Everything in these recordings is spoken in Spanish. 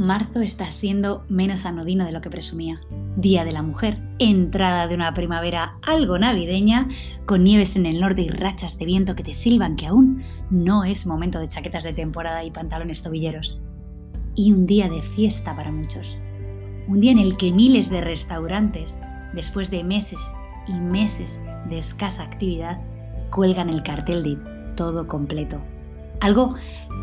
Marzo está siendo menos anodino de lo que presumía. Día de la Mujer, entrada de una primavera algo navideña, con nieves en el norte y rachas de viento que te silban que aún no es momento de chaquetas de temporada y pantalones tobilleros. Y un día de fiesta para muchos. Un día en el que miles de restaurantes, después de meses y meses de escasa actividad, cuelgan el cartel de todo completo algo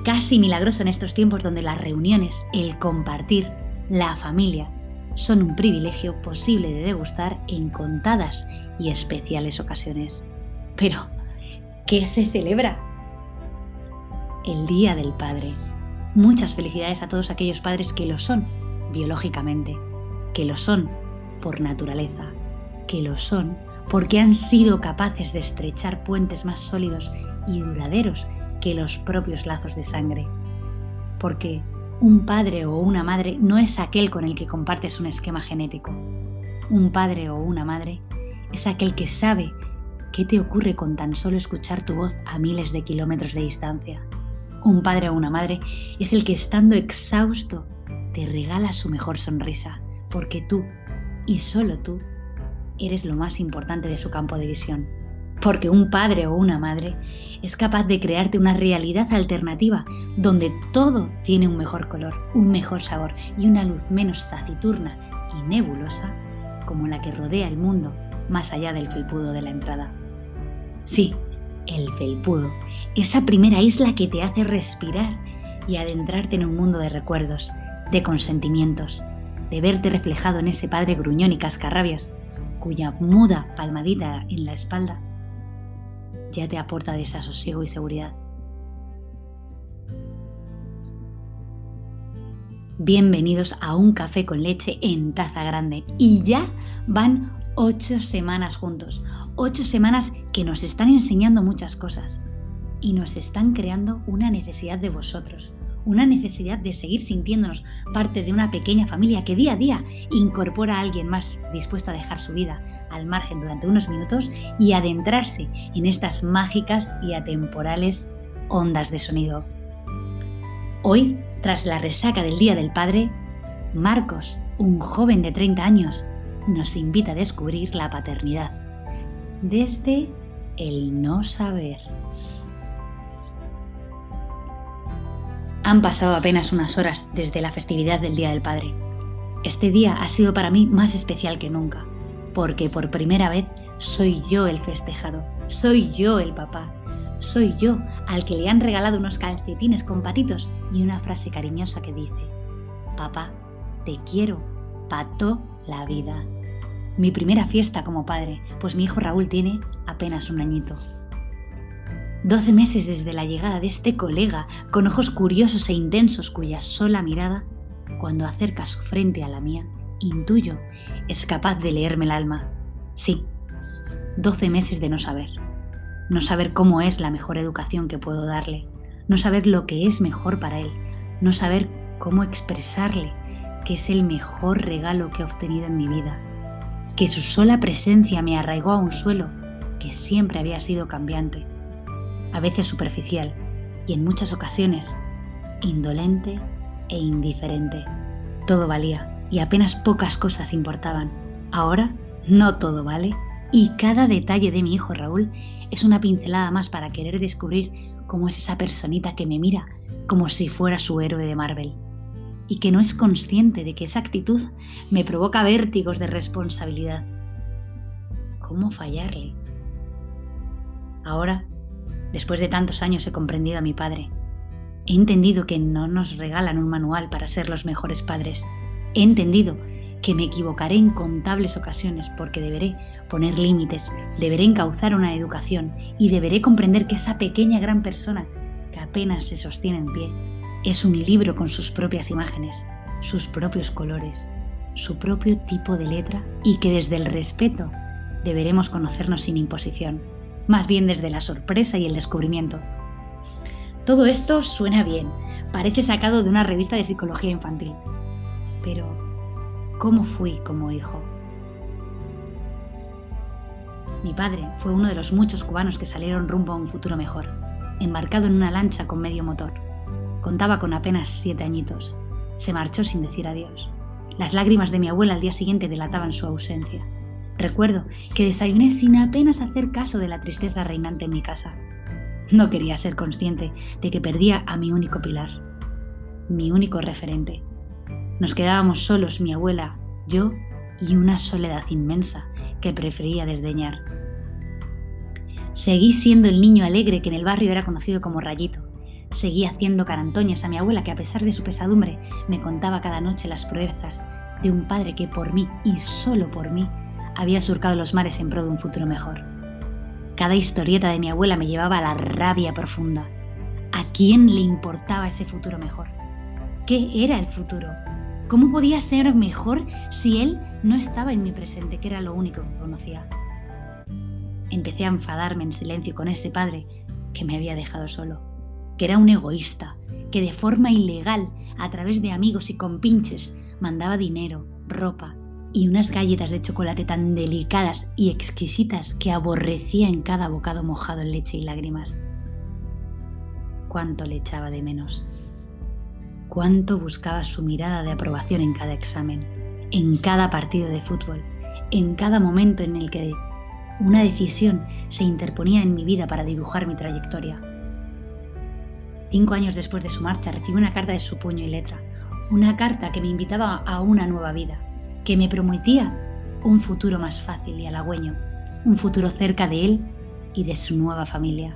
casi milagroso en estos tiempos donde las reuniones, el compartir, la familia, son un privilegio posible de degustar en contadas y especiales ocasiones. Pero, ¿qué se celebra? El Día del Padre. Muchas felicidades a todos aquellos padres que lo son biológicamente, que lo son por naturaleza, que lo son porque han sido capaces de estrechar puentes más sólidos y duraderos que los propios lazos de sangre. Porque un padre o una madre no es aquel con el que compartes un esquema genético. Un padre o una madre es aquel que sabe qué te ocurre con tan solo escuchar tu voz a miles de kilómetros de distancia. Un padre o una madre es el que estando exhausto te regala su mejor sonrisa, porque tú, y solo tú, eres lo más importante de su campo de visión. Porque un padre o una madre es capaz de crearte una realidad alternativa donde todo tiene un mejor color, un mejor sabor y una luz menos taciturna y nebulosa como la que rodea el mundo más allá del felpudo de la entrada. Sí, el felpudo, esa primera isla que te hace respirar y adentrarte en un mundo de recuerdos, de consentimientos, de verte reflejado en ese padre gruñón y cascarrabias, cuya muda palmadita en la espalda ya te aporta desasosiego y seguridad. Bienvenidos a un café con leche en taza grande. Y ya van ocho semanas juntos. Ocho semanas que nos están enseñando muchas cosas. Y nos están creando una necesidad de vosotros. Una necesidad de seguir sintiéndonos parte de una pequeña familia que día a día incorpora a alguien más dispuesto a dejar su vida, al margen durante unos minutos y adentrarse en estas mágicas y atemporales ondas de sonido. Hoy, tras la resaca del Día del Padre, Marcos, un joven de 30 años, nos invita a descubrir la paternidad desde el no saber. Han pasado apenas unas horas desde la festividad del Día del Padre. Este día ha sido para mí más especial que nunca porque por primera vez soy yo el festejado, soy yo el papá, soy yo al que le han regalado unos calcetines con patitos y una frase cariñosa que dice, papá, te quiero, pato la vida. Mi primera fiesta como padre, pues mi hijo Raúl tiene apenas un añito. Doce meses desde la llegada de este colega, con ojos curiosos e intensos cuya sola mirada, cuando acerca su frente a la mía, intuyo, es capaz de leerme el alma. Sí, 12 meses de no saber. No saber cómo es la mejor educación que puedo darle. No saber lo que es mejor para él. No saber cómo expresarle que es el mejor regalo que he obtenido en mi vida. Que su sola presencia me arraigó a un suelo que siempre había sido cambiante. A veces superficial y en muchas ocasiones indolente e indiferente. Todo valía y apenas pocas cosas importaban. Ahora no todo vale y cada detalle de mi hijo Raúl es una pincelada más para querer descubrir cómo es esa personita que me mira como si fuera su héroe de Marvel y que no es consciente de que esa actitud me provoca vértigos de responsabilidad. ¿Cómo fallarle? Ahora, después de tantos años, he comprendido a mi padre. He entendido que no nos regalan un manual para ser los mejores padres, He entendido que me equivocaré en contables ocasiones porque deberé poner límites, deberé encauzar una educación y deberé comprender que esa pequeña gran persona que apenas se sostiene en pie es un libro con sus propias imágenes, sus propios colores, su propio tipo de letra y que desde el respeto deberemos conocernos sin imposición, más bien desde la sorpresa y el descubrimiento. Todo esto suena bien, parece sacado de una revista de psicología infantil, pero ¿cómo fui como hijo? Mi padre fue uno de los muchos cubanos que salieron rumbo a un futuro mejor, embarcado en una lancha con medio motor. Contaba con apenas siete añitos. Se marchó sin decir adiós. Las lágrimas de mi abuela al día siguiente delataban su ausencia. Recuerdo que desayuné sin apenas hacer caso de la tristeza reinante en mi casa. No quería ser consciente de que perdía a mi único pilar, mi único referente. Nos quedábamos solos, mi abuela, yo y una soledad inmensa que prefería desdeñar. Seguí siendo el niño alegre que en el barrio era conocido como Rayito. Seguí haciendo carantoñas a mi abuela que a pesar de su pesadumbre me contaba cada noche las proezas de un padre que por mí y solo por mí había surcado los mares en pro de un futuro mejor. Cada historieta de mi abuela me llevaba a la rabia profunda. ¿A quién le importaba ese futuro mejor? ¿Qué era el futuro? ¿Cómo podía ser mejor si él no estaba en mi presente, que era lo único que conocía? Empecé a enfadarme en silencio con ese padre que me había dejado solo, que era un egoísta, que de forma ilegal, a través de amigos y compinches, mandaba dinero, ropa y unas galletas de chocolate tan delicadas y exquisitas que aborrecía en cada bocado mojado en leche y lágrimas. Cuánto le echaba de menos cuánto buscaba su mirada de aprobación en cada examen, en cada partido de fútbol, en cada momento en el que una decisión se interponía en mi vida para dibujar mi trayectoria. Cinco años después de su marcha recibí una carta de su puño y letra, una carta que me invitaba a una nueva vida, que me prometía un futuro más fácil y halagüeño, un futuro cerca de él y de su nueva familia.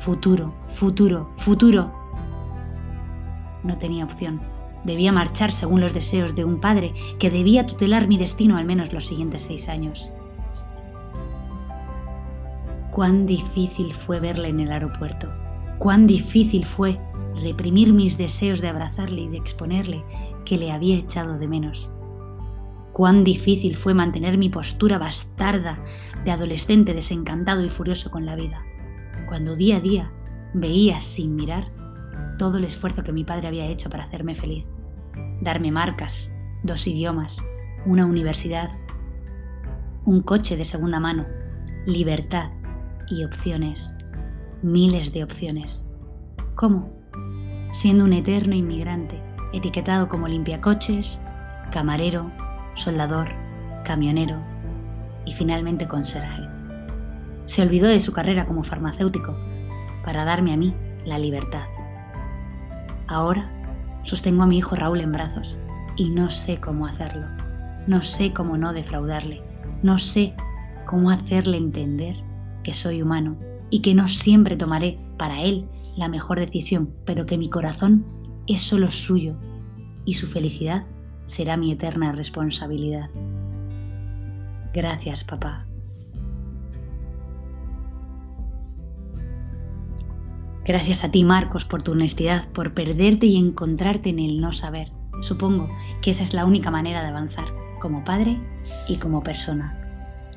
Futuro, futuro, futuro, no tenía opción. Debía marchar según los deseos de un padre que debía tutelar mi destino al menos los siguientes seis años. Cuán difícil fue verle en el aeropuerto. Cuán difícil fue reprimir mis deseos de abrazarle y de exponerle que le había echado de menos. Cuán difícil fue mantener mi postura bastarda de adolescente desencantado y furioso con la vida, cuando día a día veía sin mirar todo el esfuerzo que mi padre había hecho para hacerme feliz. Darme marcas, dos idiomas, una universidad, un coche de segunda mano, libertad y opciones, miles de opciones. ¿Cómo? Siendo un eterno inmigrante, etiquetado como limpiacoches, camarero, soldador, camionero y finalmente conserje. Se olvidó de su carrera como farmacéutico para darme a mí la libertad. Ahora sostengo a mi hijo Raúl en brazos y no sé cómo hacerlo. No sé cómo no defraudarle. No sé cómo hacerle entender que soy humano y que no siempre tomaré para él la mejor decisión, pero que mi corazón es solo suyo y su felicidad será mi eterna responsabilidad. Gracias, papá. Gracias a ti, Marcos, por tu honestidad, por perderte y encontrarte en el no saber. Supongo que esa es la única manera de avanzar, como padre y como persona.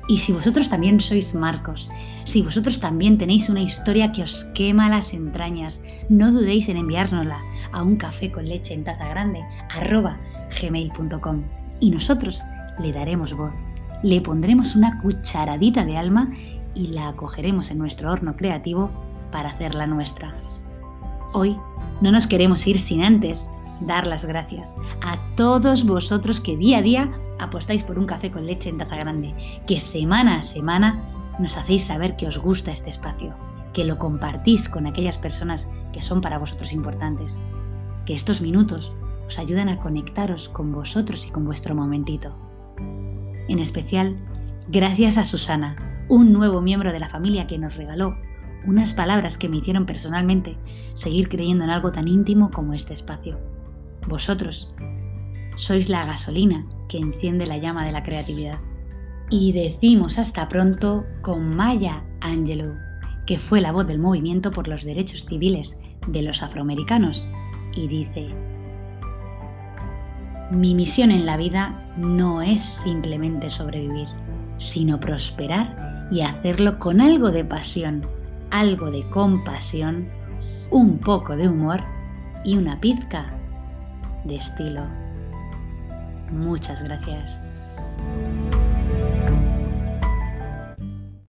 Y si vosotros también sois Marcos, si vosotros también tenéis una historia que os quema las entrañas, no dudéis en enviárnosla a un café con leche en taza grande, arroba gmail.com. Y nosotros le daremos voz, le pondremos una cucharadita de alma y la acogeremos en nuestro horno creativo para hacerla nuestra. Hoy no nos queremos ir sin antes dar las gracias a todos vosotros que día a día apostáis por un café con leche en taza grande, que semana a semana nos hacéis saber que os gusta este espacio, que lo compartís con aquellas personas que son para vosotros importantes, que estos minutos os ayudan a conectaros con vosotros y con vuestro momentito. En especial, gracias a Susana, un nuevo miembro de la familia que nos regaló unas palabras que me hicieron personalmente seguir creyendo en algo tan íntimo como este espacio. Vosotros sois la gasolina que enciende la llama de la creatividad. Y decimos hasta pronto con Maya Angelou, que fue la voz del movimiento por los derechos civiles de los afroamericanos, y dice, mi misión en la vida no es simplemente sobrevivir, sino prosperar y hacerlo con algo de pasión algo de compasión, un poco de humor y una pizca de estilo. Muchas gracias.